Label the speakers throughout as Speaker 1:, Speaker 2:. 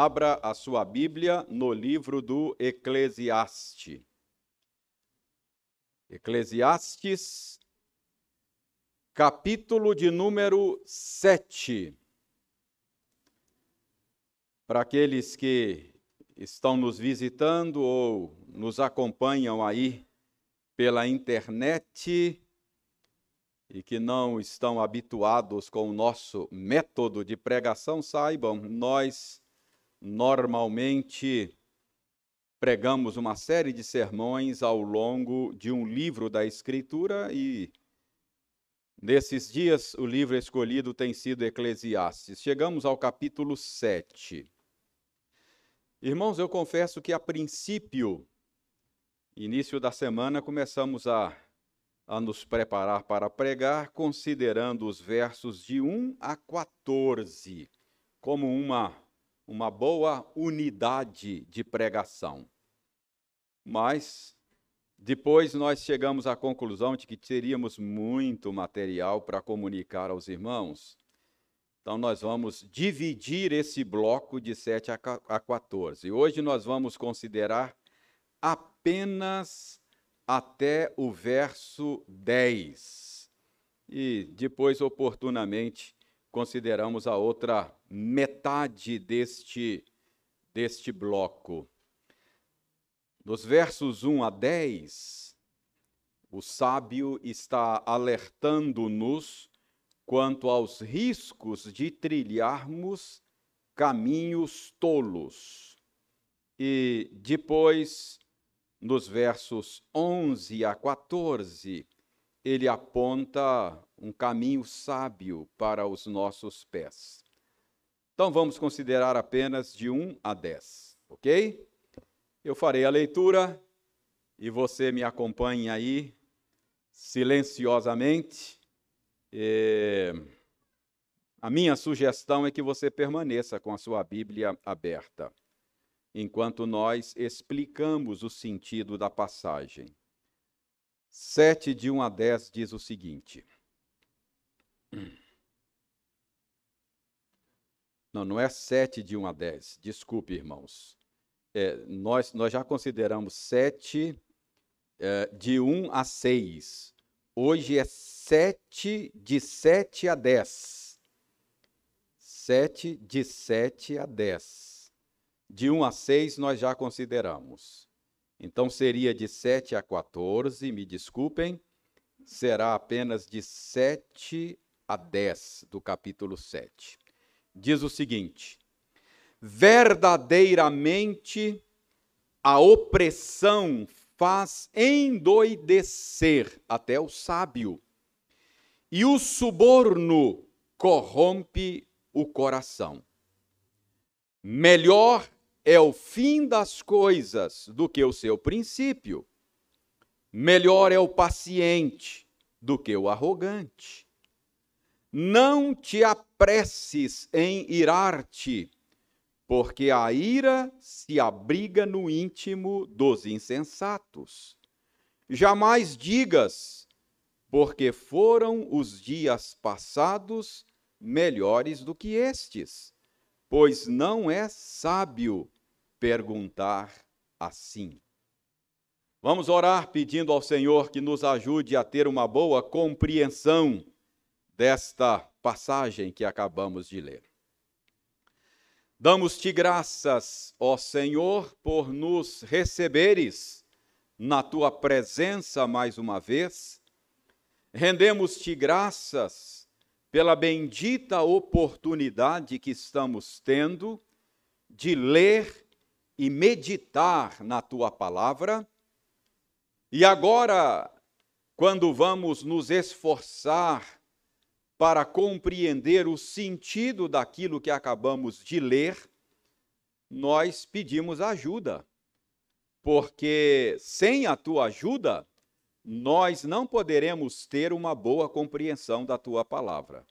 Speaker 1: Abra a sua Bíblia no livro do Eclesiastes. Eclesiastes, capítulo de número 7. Para aqueles que estão nos visitando ou nos acompanham aí pela internet, e que não estão habituados com o nosso método de pregação, saibam, nós normalmente pregamos uma série de sermões ao longo de um livro da Escritura e nesses dias o livro escolhido tem sido Eclesiastes. Chegamos ao capítulo 7. Irmãos, eu confesso que a princípio, início da semana, começamos a a nos preparar para pregar, considerando os versos de 1 a 14 como uma, uma boa unidade de pregação. Mas depois nós chegamos à conclusão de que teríamos muito material para comunicar aos irmãos. Então nós vamos dividir esse bloco de 7 a 14. Hoje nós vamos considerar apenas até o verso 10. E depois, oportunamente, consideramos a outra metade deste, deste bloco. Nos versos 1 a 10, o sábio está alertando-nos quanto aos riscos de trilharmos caminhos tolos. E depois nos versos 11 a 14, ele aponta um caminho sábio para os nossos pés. Então vamos considerar apenas de 1 a 10, ok? Eu farei a leitura e você me acompanhe aí silenciosamente. E a minha sugestão é que você permaneça com a sua Bíblia aberta enquanto nós explicamos o sentido da passagem. 7 de 1 a 10 diz o seguinte. Não, não é 7 de 1 a 10, desculpe, irmãos. É, nós, nós já consideramos 7 é, de 1 a 6. Hoje é 7 de 7 a 10. 7 de 7 a 10. De 1 a 6 nós já consideramos. Então seria de 7 a 14, me desculpem, será apenas de 7 a 10 do capítulo 7. Diz o seguinte: Verdadeiramente a opressão faz endoidecer até o sábio, e o suborno corrompe o coração. Melhor é o fim das coisas do que o seu princípio. Melhor é o paciente do que o arrogante. Não te apresses em irar-te, porque a ira se abriga no íntimo dos insensatos. Jamais digas, porque foram os dias passados melhores do que estes, pois não é sábio perguntar assim. Vamos orar pedindo ao Senhor que nos ajude a ter uma boa compreensão desta passagem que acabamos de ler. Damos-te graças, ó Senhor, por nos receberes na tua presença mais uma vez. Rendemos-te graças pela bendita oportunidade que estamos tendo de ler e meditar na tua palavra. E agora, quando vamos nos esforçar para compreender o sentido daquilo que acabamos de ler, nós pedimos ajuda. Porque sem a tua ajuda, nós não poderemos ter uma boa compreensão da tua palavra.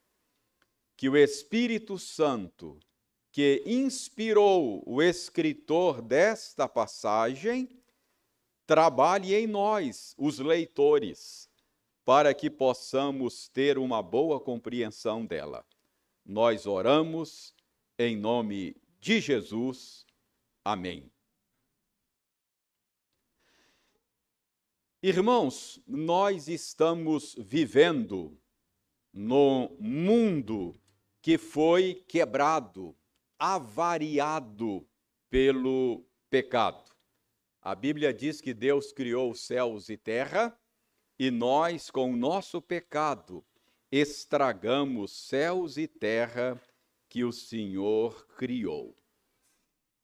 Speaker 1: Que o Espírito Santo que inspirou o escritor desta passagem trabalhe em nós, os leitores, para que possamos ter uma boa compreensão dela. Nós oramos em nome de Jesus. Amém. Irmãos, nós estamos vivendo no mundo que foi quebrado, avariado pelo pecado. A Bíblia diz que Deus criou céus e terra e nós, com o nosso pecado, estragamos céus e terra que o Senhor criou.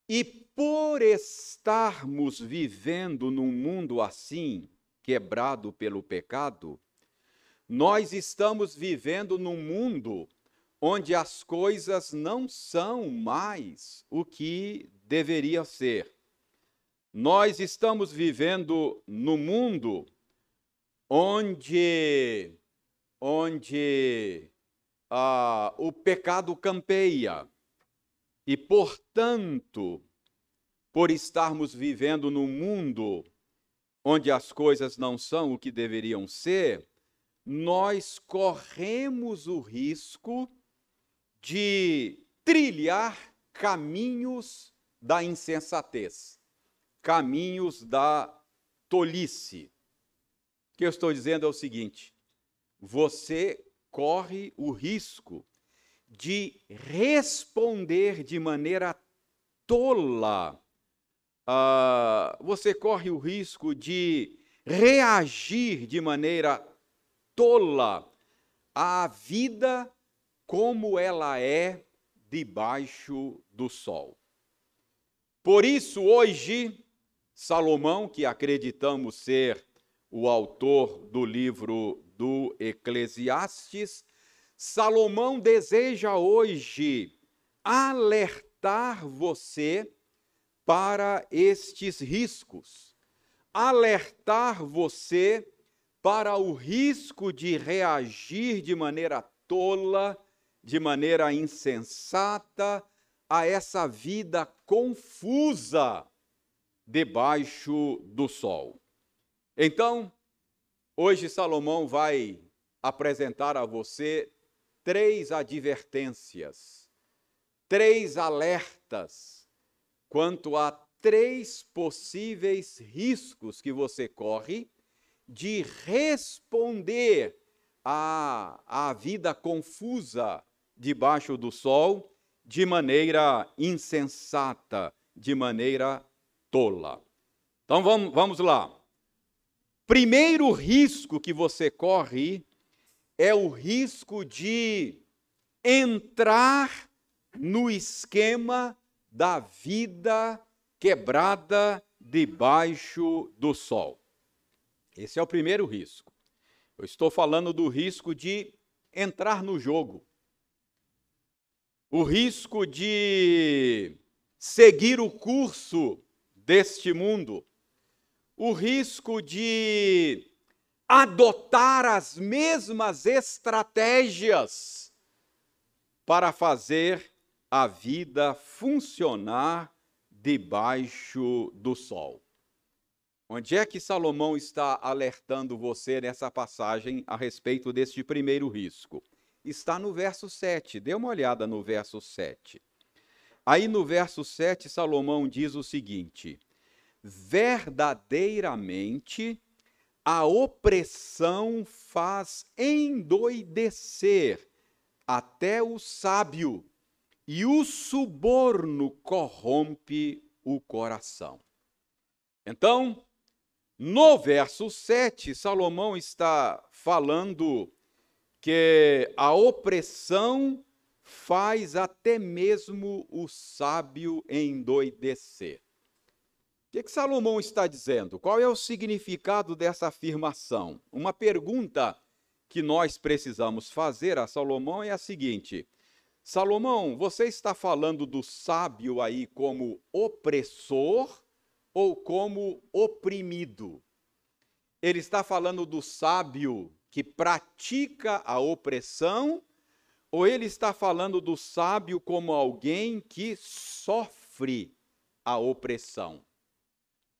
Speaker 1: E por estarmos vivendo num mundo assim, quebrado pelo pecado, nós estamos vivendo num mundo onde as coisas não são mais o que deveria ser. Nós estamos vivendo no mundo onde onde ah, o pecado campeia e, portanto, por estarmos vivendo num mundo onde as coisas não são o que deveriam ser, nós corremos o risco de trilhar caminhos da insensatez, caminhos da tolice. O que eu estou dizendo é o seguinte: você corre o risco de responder de maneira tola uh, você corre o risco de reagir de maneira tola à vida como ela é debaixo do sol. Por isso, hoje, Salomão, que acreditamos ser o autor do livro do Eclesiastes, Salomão deseja hoje alertar você para estes riscos, alertar você para o risco de reagir de maneira tola, de maneira insensata a essa vida confusa debaixo do sol. Então, hoje Salomão vai apresentar a você três advertências, três alertas quanto a três possíveis riscos que você corre de responder à, à vida confusa debaixo do sol de maneira insensata, de maneira tola. Então vamos, vamos lá. Primeiro risco que você corre é o risco de entrar no esquema da vida quebrada debaixo do sol. Esse é o primeiro risco. Eu estou falando do risco de entrar no jogo, o risco de seguir o curso deste mundo, o risco de adotar as mesmas estratégias para fazer a vida funcionar debaixo do sol. Onde é que Salomão está alertando você nessa passagem a respeito deste primeiro risco? Está no verso 7. Dê uma olhada no verso 7. Aí no verso 7, Salomão diz o seguinte: Verdadeiramente a opressão faz endoidecer até o sábio e o suborno corrompe o coração. Então, no verso 7, Salomão está falando que a opressão faz até mesmo o sábio endoidecer. O que, que Salomão está dizendo? Qual é o significado dessa afirmação? Uma pergunta que nós precisamos fazer a Salomão é a seguinte: Salomão, você está falando do sábio aí como opressor ou como oprimido? Ele está falando do sábio que pratica a opressão ou ele está falando do sábio como alguém que sofre a opressão?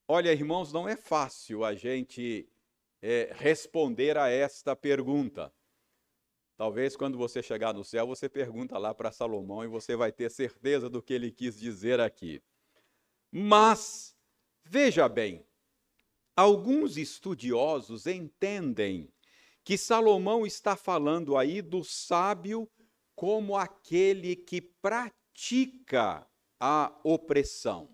Speaker 1: Olha, irmãos, não é fácil a gente é, responder a esta pergunta. Talvez quando você chegar no céu, você pergunta lá para Salomão e você vai ter certeza do que ele quis dizer aqui. Mas, veja bem, alguns estudiosos entendem que Salomão está falando aí do sábio como aquele que pratica a opressão.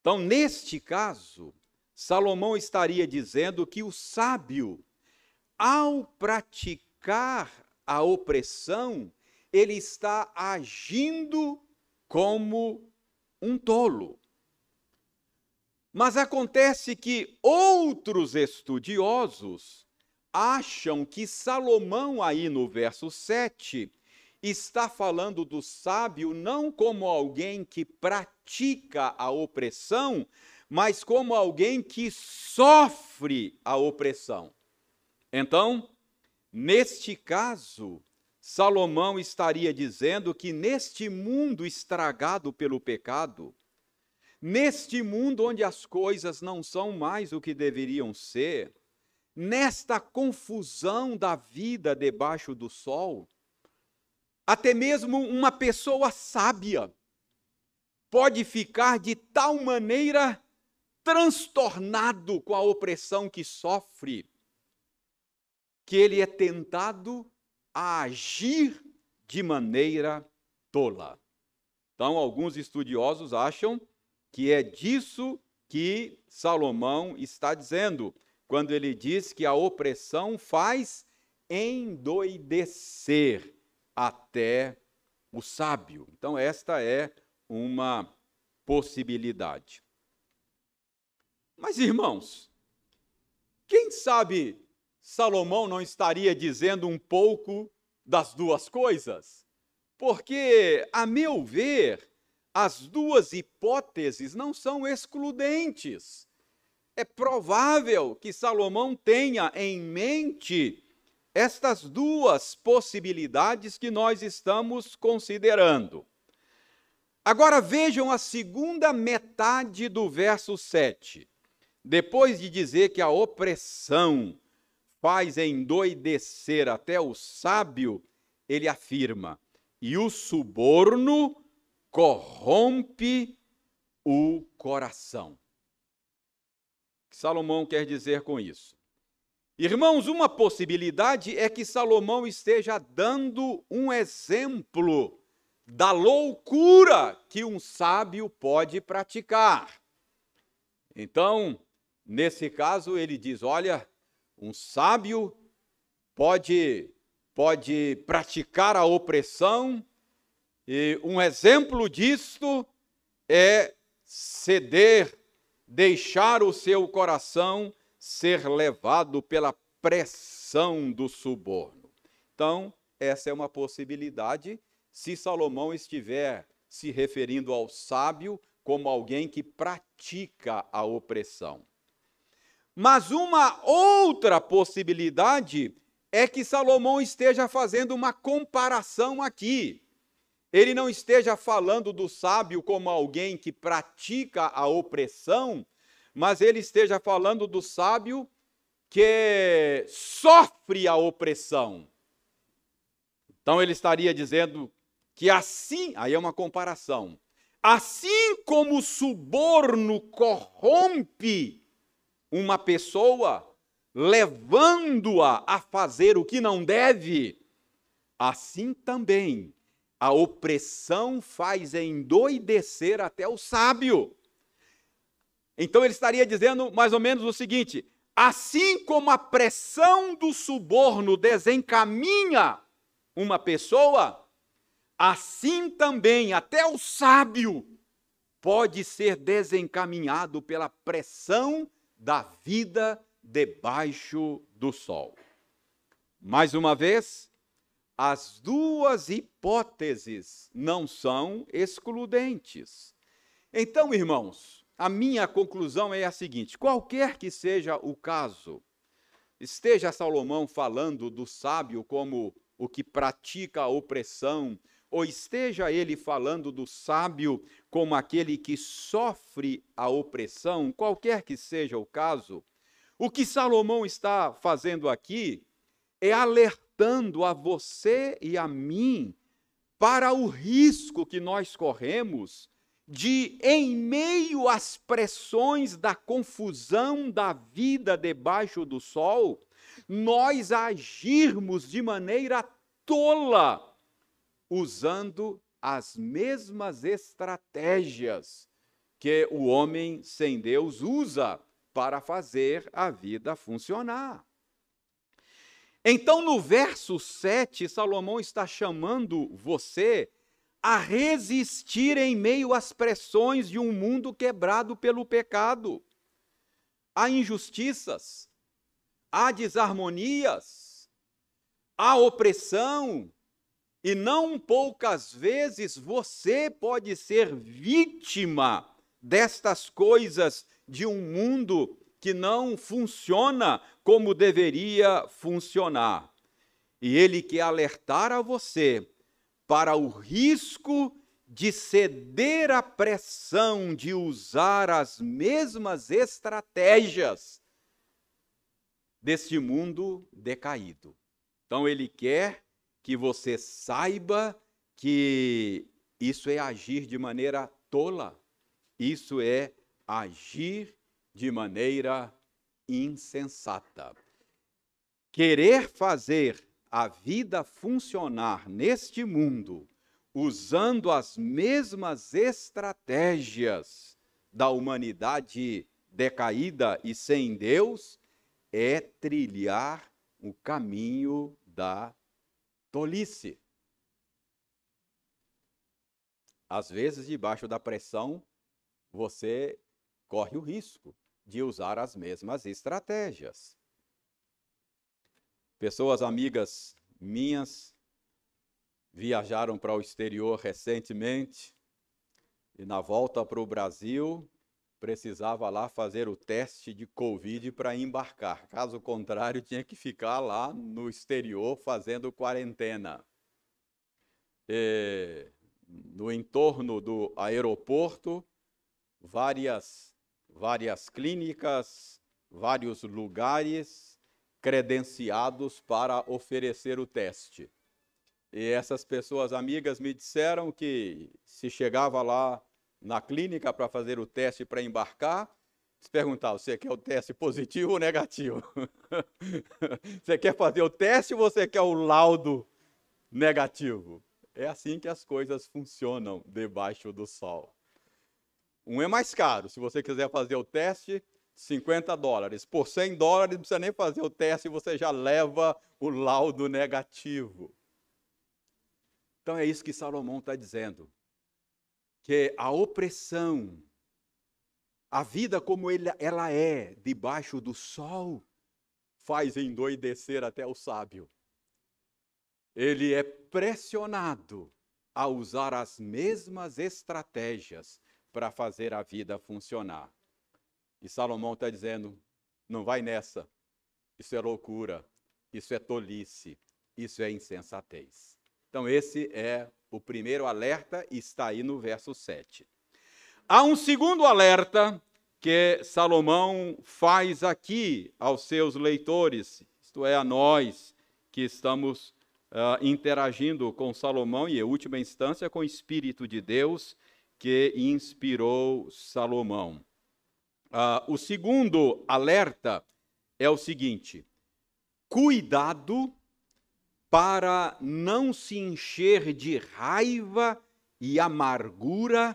Speaker 1: Então, neste caso, Salomão estaria dizendo que o sábio, ao praticar a opressão, ele está agindo como um tolo. Mas acontece que outros estudiosos acham que Salomão, aí no verso 7, está falando do sábio não como alguém que pratica a opressão, mas como alguém que sofre a opressão. Então, neste caso, Salomão estaria dizendo que neste mundo estragado pelo pecado, Neste mundo onde as coisas não são mais o que deveriam ser, nesta confusão da vida debaixo do sol, até mesmo uma pessoa sábia pode ficar de tal maneira transtornado com a opressão que sofre, que ele é tentado a agir de maneira tola. Então, alguns estudiosos acham que é disso que Salomão está dizendo, quando ele diz que a opressão faz endoidecer até o sábio. Então, esta é uma possibilidade. Mas, irmãos, quem sabe Salomão não estaria dizendo um pouco das duas coisas? Porque, a meu ver, as duas hipóteses não são excludentes. É provável que Salomão tenha em mente estas duas possibilidades que nós estamos considerando. Agora vejam a segunda metade do verso 7. Depois de dizer que a opressão faz endoidecer até o sábio, ele afirma: e o suborno corrompe o coração. Que Salomão quer dizer com isso? Irmãos, uma possibilidade é que Salomão esteja dando um exemplo da loucura que um sábio pode praticar. Então, nesse caso, ele diz: olha, um sábio pode, pode praticar a opressão, e um exemplo disto é ceder, deixar o seu coração ser levado pela pressão do suborno. Então, essa é uma possibilidade se Salomão estiver se referindo ao sábio como alguém que pratica a opressão. Mas uma outra possibilidade é que Salomão esteja fazendo uma comparação aqui ele não esteja falando do sábio como alguém que pratica a opressão, mas ele esteja falando do sábio que sofre a opressão. Então ele estaria dizendo que assim, aí é uma comparação, assim como o suborno corrompe uma pessoa, levando-a a fazer o que não deve, assim também a opressão faz endoidecer até o sábio. Então ele estaria dizendo mais ou menos o seguinte: assim como a pressão do suborno desencaminha uma pessoa, assim também até o sábio pode ser desencaminhado pela pressão da vida debaixo do sol. Mais uma vez, as duas hipóteses não são excludentes. Então, irmãos, a minha conclusão é a seguinte: qualquer que seja o caso, esteja Salomão falando do sábio como o que pratica a opressão, ou esteja ele falando do sábio como aquele que sofre a opressão, qualquer que seja o caso, o que Salomão está fazendo aqui é alertar alertando a você e a mim para o risco que nós corremos de, em meio às pressões da confusão da vida debaixo do sol, nós agirmos de maneira tola, usando as mesmas estratégias que o homem sem Deus usa para fazer a vida funcionar. Então, no verso 7, Salomão está chamando você a resistir em meio às pressões de um mundo quebrado pelo pecado. Há injustiças, há desarmonias, há opressão, e não poucas vezes você pode ser vítima destas coisas de um mundo que não funciona como deveria funcionar. E ele quer alertar a você para o risco de ceder à pressão de usar as mesmas estratégias deste mundo decaído. Então ele quer que você saiba que isso é agir de maneira tola, isso é agir de maneira insensata. Querer fazer a vida funcionar neste mundo usando as mesmas estratégias da humanidade decaída e sem Deus é trilhar o caminho da tolice. Às vezes, debaixo da pressão, você corre o risco de usar as mesmas estratégias. Pessoas amigas minhas viajaram para o exterior recentemente e na volta para o Brasil precisava lá fazer o teste de Covid para embarcar. Caso contrário, tinha que ficar lá no exterior fazendo quarentena. E, no entorno do aeroporto, várias, várias clínicas, vários lugares credenciados para oferecer o teste. E essas pessoas amigas me disseram que se chegava lá na clínica para fazer o teste para embarcar, se perguntar, você quer o teste positivo ou negativo? você quer fazer o teste ou você quer o laudo negativo? É assim que as coisas funcionam debaixo do sol. Um é mais caro. Se você quiser fazer o teste, 50 dólares. Por 100 dólares, não precisa nem fazer o teste, você já leva o laudo negativo. Então é isso que Salomão está dizendo. Que a opressão, a vida como ela é debaixo do sol, faz endoidecer até o sábio. Ele é pressionado a usar as mesmas estratégias para fazer a vida funcionar. E Salomão está dizendo: não vai nessa. Isso é loucura, isso é tolice, isso é insensatez. Então, esse é o primeiro alerta e está aí no verso 7. Há um segundo alerta que Salomão faz aqui aos seus leitores, isto é, a nós que estamos uh, interagindo com Salomão e, em última instância, com o Espírito de Deus que inspirou Salomão. Uh, o segundo alerta é o seguinte: cuidado para não se encher de raiva e amargura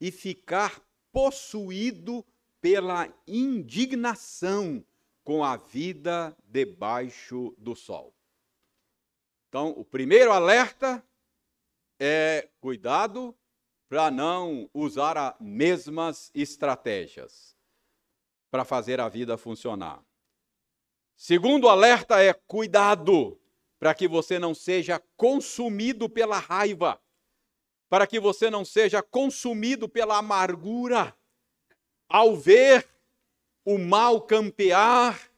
Speaker 1: e ficar possuído pela indignação com a vida debaixo do sol. Então, o primeiro alerta é cuidado para não usar as mesmas estratégias para fazer a vida funcionar. Segundo alerta é cuidado para que você não seja consumido pela raiva, para que você não seja consumido pela amargura ao ver o mal campear,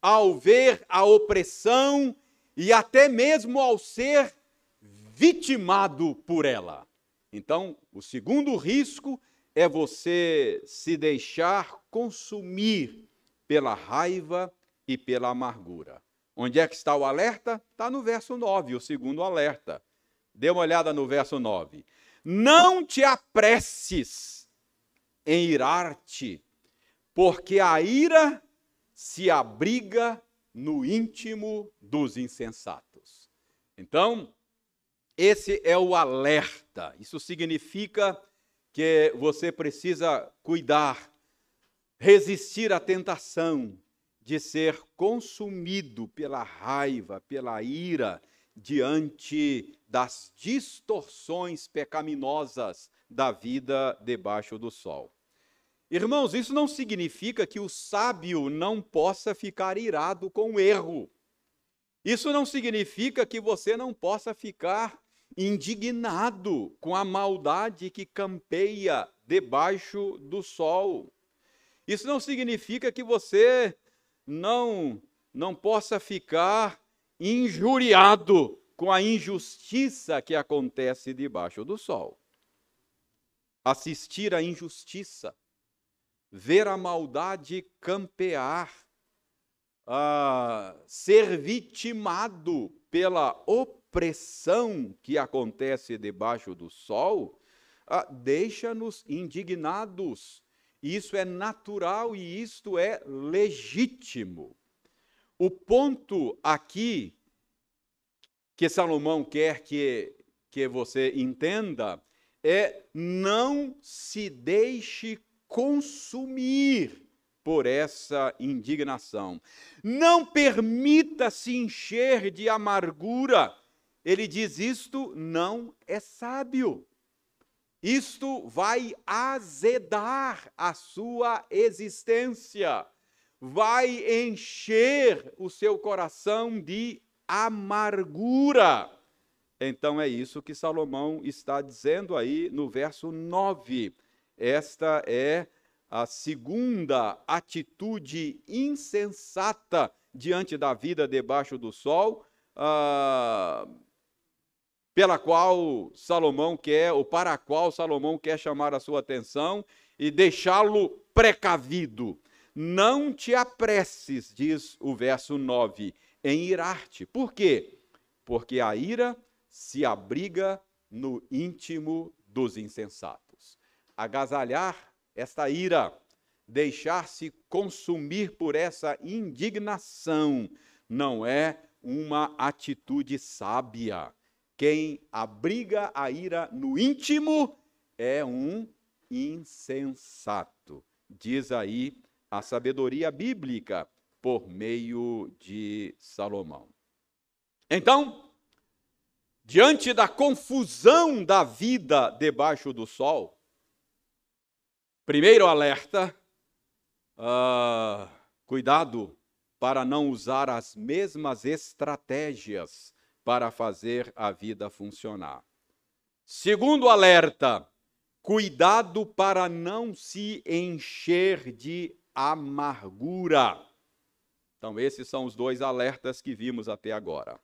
Speaker 1: ao ver a opressão e até mesmo ao ser vitimado por ela. Então, o segundo risco é você se deixar consumir pela raiva e pela amargura. Onde é que está o alerta? Está no verso 9, o segundo alerta. Dê uma olhada no verso 9. Não te apresses em irar-te, porque a ira se abriga no íntimo dos insensatos. Então, esse é o alerta. Isso significa que você precisa cuidar, resistir à tentação de ser consumido pela raiva, pela ira, diante das distorções pecaminosas da vida debaixo do sol. Irmãos, isso não significa que o sábio não possa ficar irado com o erro. Isso não significa que você não possa ficar indignado com a maldade que campeia debaixo do sol. Isso não significa que você não não possa ficar injuriado com a injustiça que acontece debaixo do sol. Assistir à injustiça ver a maldade campear, ser vitimado pela opressão que acontece debaixo do sol, deixa-nos indignados. Isso é natural e isto é legítimo. O ponto aqui que Salomão quer que, que você entenda é não se deixe consumir por essa indignação. Não permita se encher de amargura. Ele diz: isto não é sábio. Isto vai azedar a sua existência, vai encher o seu coração de amargura. Então é isso que Salomão está dizendo aí no verso 9. Esta é a segunda atitude insensata diante da vida debaixo do sol, ah, pela qual Salomão quer, ou para a qual Salomão quer chamar a sua atenção e deixá-lo precavido. Não te apresses, diz o verso 9, em irar-te. Por quê? Porque a ira se abriga no íntimo dos insensatos agasalhar esta ira, deixar-se consumir por essa indignação, não é uma atitude sábia. Quem abriga a ira no íntimo é um insensato. Diz aí a sabedoria bíblica por meio de Salomão. Então, diante da confusão da vida debaixo do sol, Primeiro alerta: uh, cuidado para não usar as mesmas estratégias para fazer a vida funcionar. Segundo alerta: cuidado para não se encher de amargura. Então, esses são os dois alertas que vimos até agora.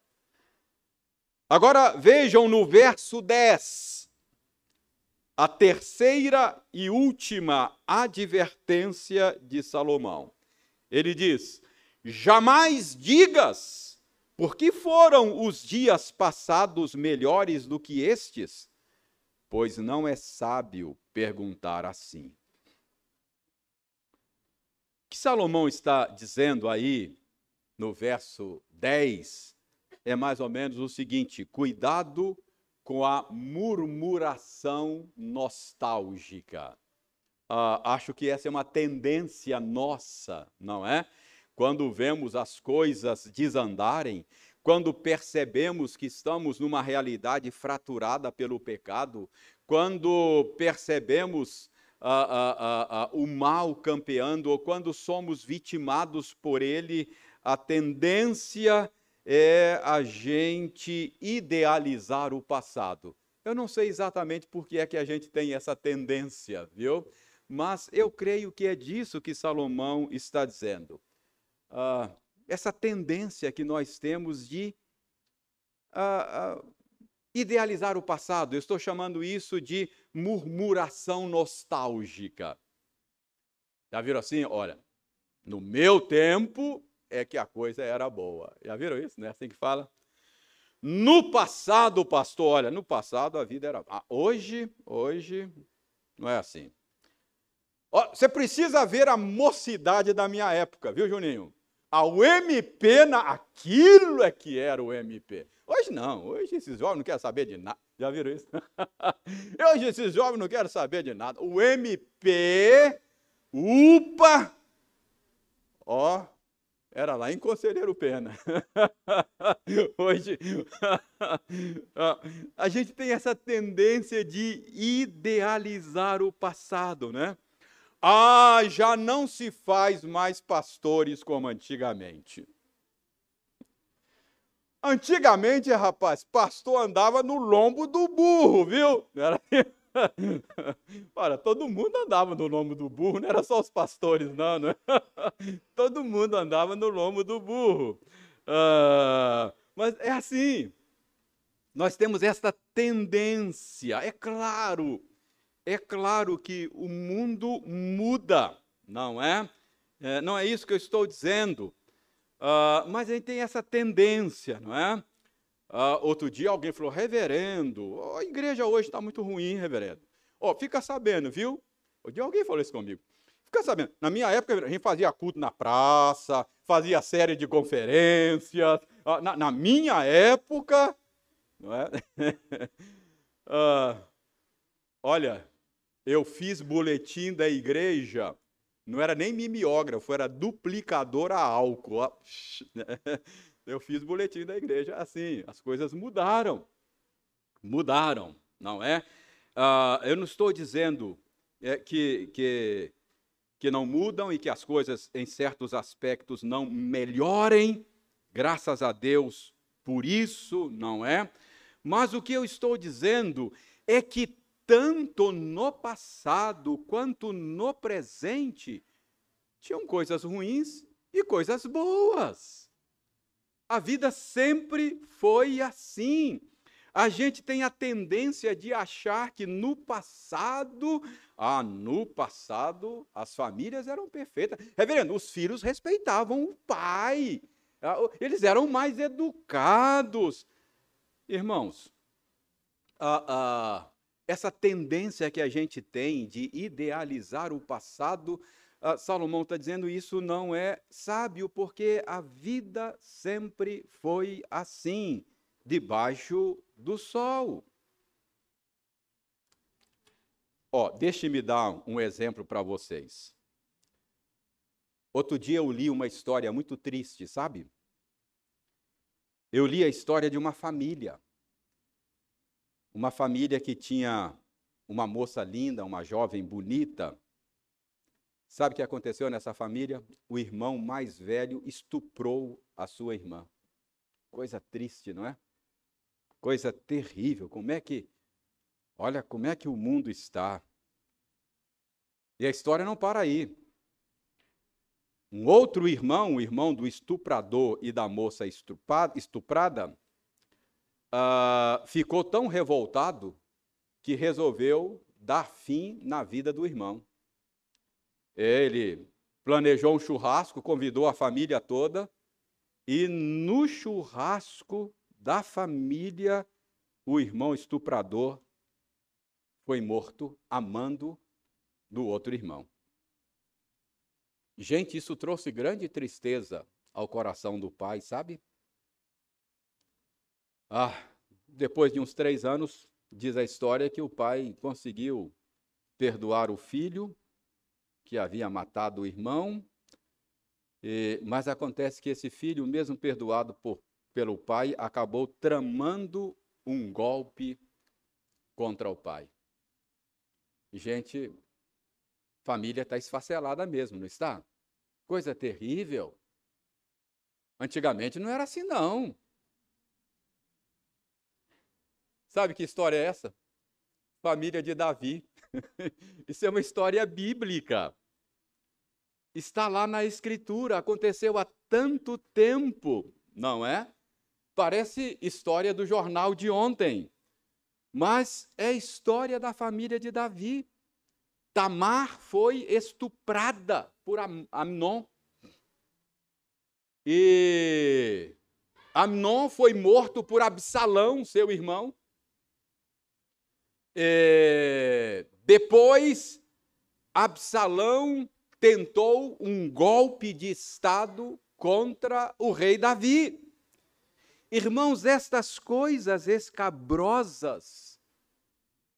Speaker 1: Agora vejam no verso 10 a terceira e última advertência de Salomão. Ele diz: Jamais digas, por que foram os dias passados melhores do que estes? Pois não é sábio perguntar assim. O que Salomão está dizendo aí no verso 10 é mais ou menos o seguinte: cuidado com a murmuração nostálgica. Uh, acho que essa é uma tendência nossa, não é? Quando vemos as coisas desandarem, quando percebemos que estamos numa realidade fraturada pelo pecado, quando percebemos uh, uh, o mal campeando, ou quando somos vitimados por ele, a tendência é a gente idealizar o passado. Eu não sei exatamente por que é que a gente tem essa tendência, viu? Mas eu creio que é disso que Salomão está dizendo. Ah, essa tendência que nós temos de ah, ah, idealizar o passado. Eu estou chamando isso de murmuração nostálgica. Já viram assim? Olha, no meu tempo é que a coisa era boa. Já viram isso, né? Assim que fala. No passado, pastor, olha, no passado a vida era. Ah, hoje, hoje, não é assim. Você precisa ver a mocidade da minha época, viu, Juninho? Ao MP, na... aquilo é que era o MP. Hoje não, hoje esses jovens não querem saber de nada. Já viram isso? hoje esses jovens não querem saber de nada. O MP, UPA, ó, era lá em Conselheiro Pena. Hoje, a gente tem essa tendência de idealizar o passado, né? Ah, já não se faz mais pastores como antigamente. Antigamente, rapaz, pastor andava no lombo do burro, viu? Era... Ora, todo mundo andava no lombo do burro, não era só os pastores, não, né? Todo mundo andava no lombo do burro. Ah, mas é assim, nós temos esta tendência, é claro, é claro que o mundo muda, não é? é não é isso que eu estou dizendo. Uh, mas a gente tem essa tendência, não é? Uh, outro dia alguém falou, reverendo, a igreja hoje está muito ruim, reverendo. Ó, oh, fica sabendo, viu? Outro dia alguém falou isso comigo. Fica sabendo, na minha época a gente fazia culto na praça, fazia série de conferências. Uh, na, na, minha época, não é? olha, eu fiz boletim da igreja, não era nem mimeógrafo, era duplicador a álcool. Eu fiz boletim da igreja assim, as coisas mudaram. Mudaram, não é? Uh, eu não estou dizendo é, que, que, que não mudam e que as coisas, em certos aspectos, não melhorem, graças a Deus por isso, não é? Mas o que eu estou dizendo é que tanto no passado quanto no presente, tinham coisas ruins e coisas boas. A vida sempre foi assim. A gente tem a tendência de achar que no passado, ah, no passado as famílias eram perfeitas. Reverendo, os filhos respeitavam o pai, ah, eles eram mais educados. Irmãos, ah, ah, essa tendência que a gente tem de idealizar o passado, uh, Salomão está dizendo isso não é sábio, porque a vida sempre foi assim, debaixo do sol. Ó, deixe-me dar um exemplo para vocês. Outro dia eu li uma história muito triste, sabe? Eu li a história de uma família uma família que tinha uma moça linda, uma jovem bonita. Sabe o que aconteceu nessa família? O irmão mais velho estuprou a sua irmã. Coisa triste, não é? Coisa terrível. Como é que. Olha como é que o mundo está. E a história não para aí. Um outro irmão, o irmão do estuprador e da moça estuprada, uh, ficou tão revoltado que resolveu dar fim na vida do irmão. Ele planejou um churrasco, convidou a família toda, e no churrasco da família, o irmão estuprador foi morto amando do outro irmão. Gente, isso trouxe grande tristeza ao coração do pai, sabe? Ah, depois de uns três anos, diz a história que o pai conseguiu perdoar o filho que havia matado o irmão, e, mas acontece que esse filho, mesmo perdoado por, pelo pai, acabou tramando um golpe contra o pai. Gente, família está esfacelada mesmo, não está? Coisa terrível. Antigamente não era assim, não. Sabe que história é essa? Família de Davi. Isso é uma história bíblica. Está lá na Escritura, aconteceu há tanto tempo, não é? Parece história do jornal de ontem, mas é história da família de Davi. Tamar foi estuprada por Amnon. E Amnon foi morto por Absalão, seu irmão. É, depois, Absalão tentou um golpe de Estado contra o rei Davi. Irmãos, estas coisas escabrosas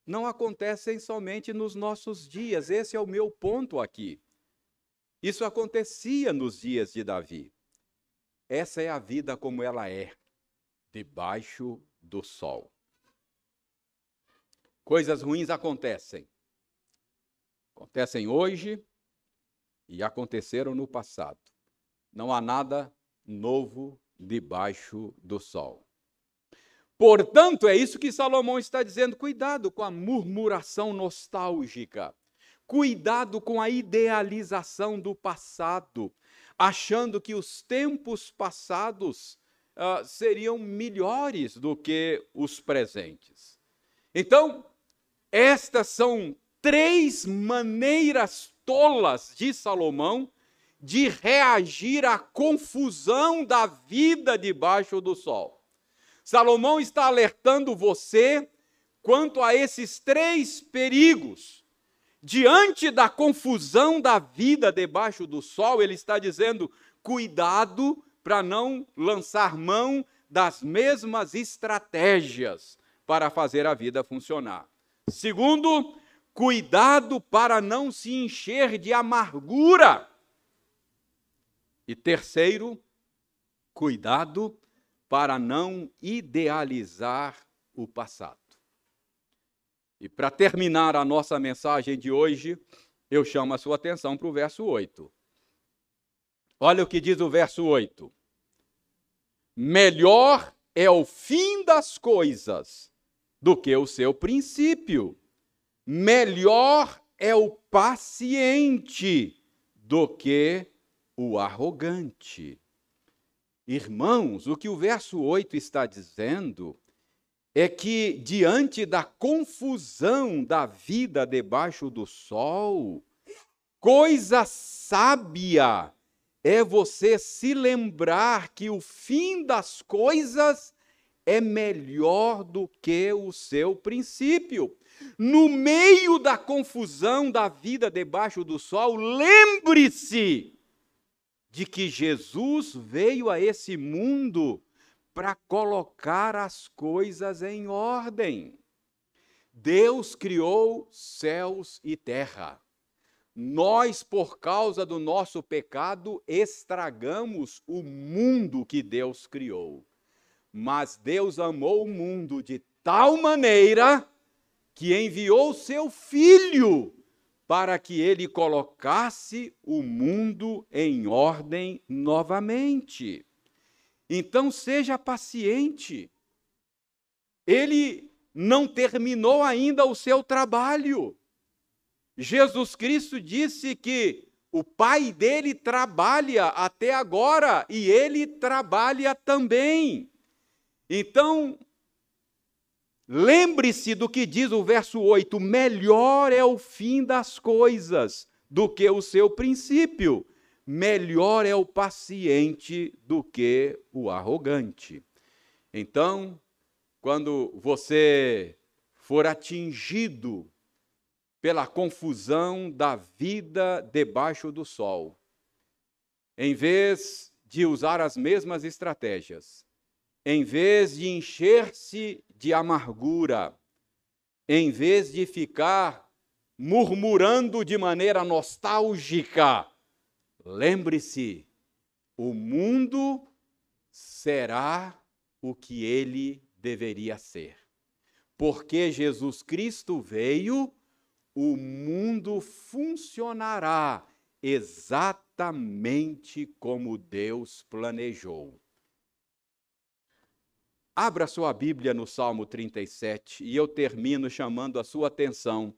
Speaker 1: não acontecem somente nos nossos dias, esse é o meu ponto aqui. Isso acontecia nos dias de Davi. Essa é a vida como ela é, debaixo do sol. Coisas ruins acontecem. Acontecem hoje e aconteceram no passado. Não há nada novo debaixo do sol. Portanto, é isso que Salomão está dizendo: cuidado com a murmuração nostálgica, cuidado com a idealização do passado, achando que os tempos passados uh, seriam melhores do que os presentes. Então, estas são três maneiras tolas de Salomão de reagir à confusão da vida debaixo do sol. Salomão está alertando você quanto a esses três perigos. Diante da confusão da vida debaixo do sol, ele está dizendo: cuidado para não lançar mão das mesmas estratégias para fazer a vida funcionar. Segundo, cuidado para não se encher de amargura e terceiro, cuidado para não idealizar o passado. E para terminar a nossa mensagem de hoje, eu chamo a sua atenção para o verso 8. Olha o que diz o verso 8. Melhor é o fim das coisas do que o seu princípio. Melhor é o paciente do que o arrogante. Irmãos, o que o verso 8 está dizendo é que, diante da confusão da vida debaixo do sol, coisa sábia é você se lembrar que o fim das coisas é melhor do que o seu princípio. No meio da confusão da vida debaixo do sol, lembre-se de que Jesus veio a esse mundo para colocar as coisas em ordem. Deus criou céus e terra. Nós, por causa do nosso pecado, estragamos o mundo que Deus criou. Mas Deus amou o mundo de tal maneira que enviou seu Filho para que ele colocasse o mundo em ordem novamente. Então seja paciente. Ele não terminou ainda o seu trabalho. Jesus Cristo disse que o pai dele trabalha até agora e ele trabalha também. Então, Lembre-se do que diz o verso 8: melhor é o fim das coisas do que o seu princípio, melhor é o paciente do que o arrogante. Então, quando você for atingido pela confusão da vida debaixo do sol, em vez de usar as mesmas estratégias, em vez de encher-se de amargura, em vez de ficar murmurando de maneira nostálgica, lembre-se: o mundo será o que ele deveria ser. Porque Jesus Cristo veio, o mundo funcionará exatamente como Deus planejou. Abra sua Bíblia no Salmo 37 e eu termino chamando a sua atenção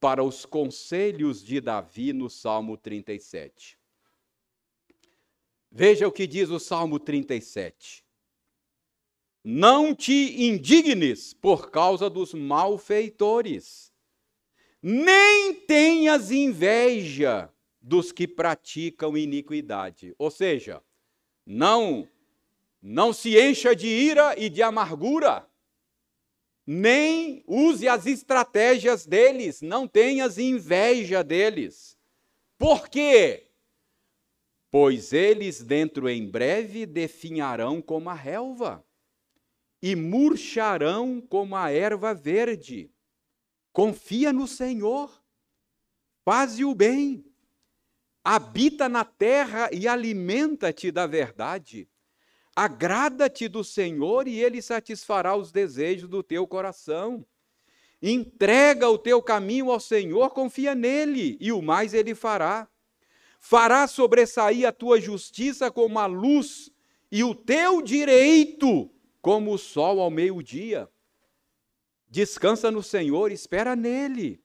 Speaker 1: para os conselhos de Davi no Salmo 37. Veja o que diz o Salmo 37. Não te indignes por causa dos malfeitores, nem tenhas inveja dos que praticam iniquidade. Ou seja, Não, não se encha de ira e de amargura, nem use as estratégias deles, não tenhas inveja deles. Por quê? Pois eles dentro em breve definharão como a relva e murcharão como a erva verde. Confia no Senhor, faze o bem, habita na terra e alimenta-te da verdade. Agrada-te do Senhor e ele satisfará os desejos do teu coração. Entrega o teu caminho ao Senhor, confia nele, e o mais ele fará. Fará sobressair a tua justiça como a luz, e o teu direito como o sol ao meio-dia. Descansa no Senhor, espera nele.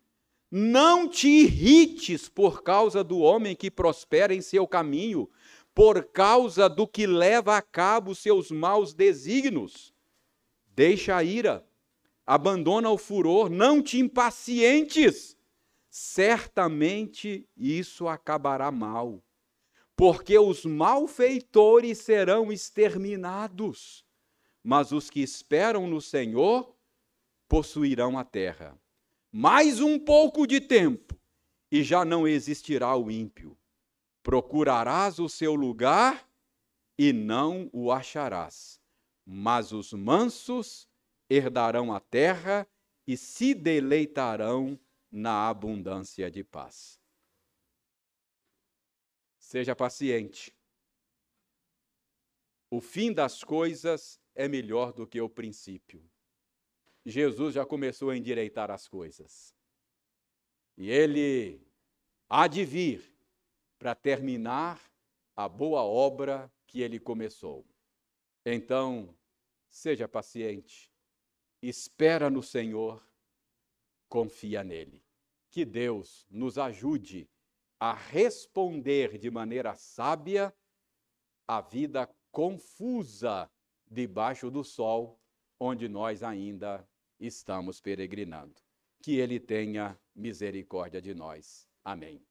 Speaker 1: Não te irrites por causa do homem que prospera em seu caminho, por causa do que leva a cabo seus maus desígnios. Deixa a ira, abandona o furor, não te impacientes. Certamente isso acabará mal, porque os malfeitores serão exterminados, mas os que esperam no Senhor possuirão a terra mais um pouco de tempo, e já não existirá o ímpio. Procurarás o seu lugar e não o acharás. Mas os mansos herdarão a terra e se deleitarão na abundância de paz. Seja paciente. O fim das coisas é melhor do que o princípio. Jesus já começou a endireitar as coisas. E ele há de vir para terminar a boa obra que ele começou. Então, seja paciente, espera no Senhor, confia nele. Que Deus nos ajude a responder de maneira sábia à vida confusa debaixo do sol, onde nós ainda estamos peregrinando. Que Ele tenha misericórdia de nós. Amém.